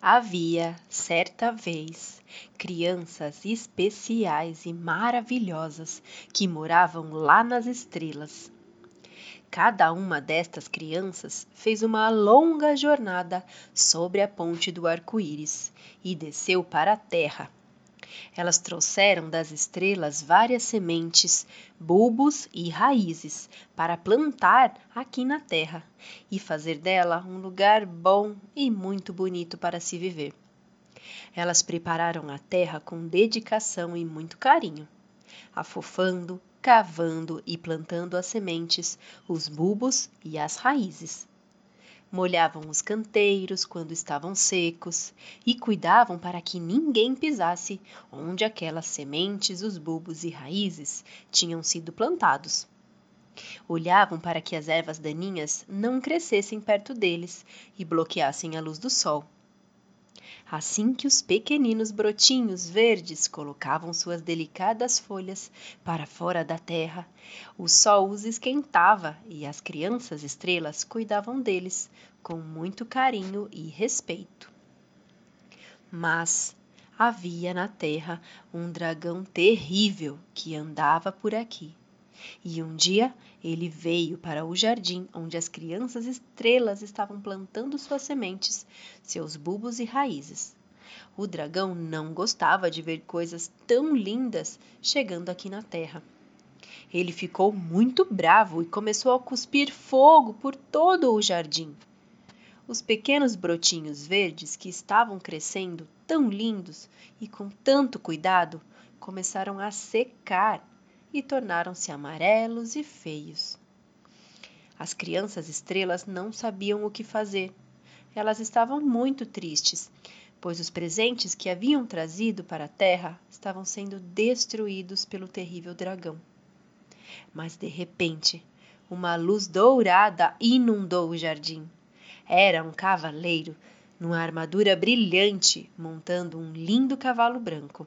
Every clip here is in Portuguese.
Havia, certa vez, crianças especiais e maravilhosas que moravam lá nas estrelas. Cada uma destas crianças fez uma longa jornada sobre a ponte do arco-íris e desceu para a terra. Elas trouxeram das estrelas várias sementes, bulbos e raízes para plantar aqui na terra e fazer dela um lugar bom e muito bonito para se viver. Elas prepararam a terra com dedicação e muito carinho, afofando, cavando e plantando as sementes, os bulbos e as raízes molhavam os canteiros quando estavam secos e cuidavam para que ninguém pisasse onde aquelas sementes, os bulbos e raízes tinham sido plantados. Olhavam para que as ervas daninhas não crescessem perto deles e bloqueassem a luz do sol. Assim que os pequeninos brotinhos verdes colocavam suas delicadas folhas para fora da terra, o sol os esquentava e as crianças estrelas cuidavam deles com muito carinho e respeito. Mas havia na terra um dragão terrível que andava por aqui. E um dia ele veio para o jardim onde as crianças estrelas estavam plantando suas sementes, seus bulbos e raízes. O dragão não gostava de ver coisas tão lindas chegando aqui na terra. Ele ficou muito bravo e começou a cuspir fogo por todo o jardim. Os pequenos brotinhos verdes que estavam crescendo tão lindos e com tanto cuidado começaram a secar e tornaram-se amarelos e feios. As crianças estrelas não sabiam o que fazer. Elas estavam muito tristes, pois os presentes que haviam trazido para a terra estavam sendo destruídos pelo terrível dragão. Mas de repente, uma luz dourada inundou o jardim. Era um cavaleiro numa armadura brilhante, montando um lindo cavalo branco.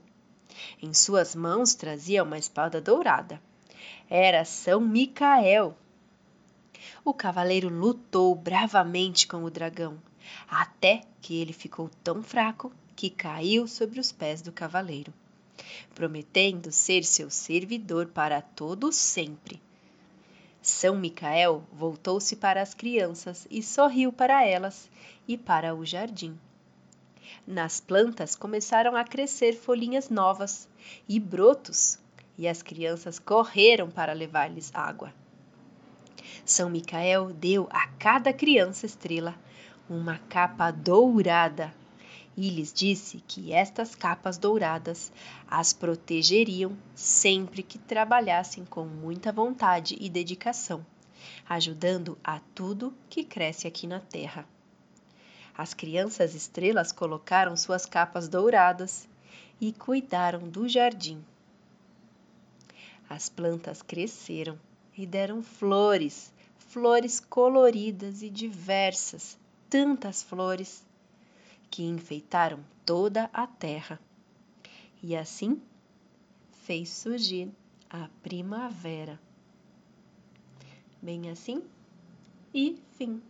Em suas mãos trazia uma espada dourada. Era São Micael. O cavaleiro lutou bravamente com o dragão, até que ele ficou tão fraco que caiu sobre os pés do cavaleiro, prometendo ser seu servidor para todo sempre. São Micael voltou-se para as crianças e sorriu para elas e para o jardim. Nas plantas começaram a crescer folhinhas novas e brotos, e as crianças correram para levar-lhes água. São Micael deu a cada criança estrela uma capa dourada e lhes disse que estas capas douradas as protegeriam sempre que trabalhassem com muita vontade e dedicação, ajudando a tudo que cresce aqui na terra. As crianças estrelas colocaram suas capas douradas e cuidaram do jardim. As plantas cresceram e deram flores, flores coloridas e diversas, tantas flores que enfeitaram toda a terra. E assim fez surgir a primavera. Bem assim e fim.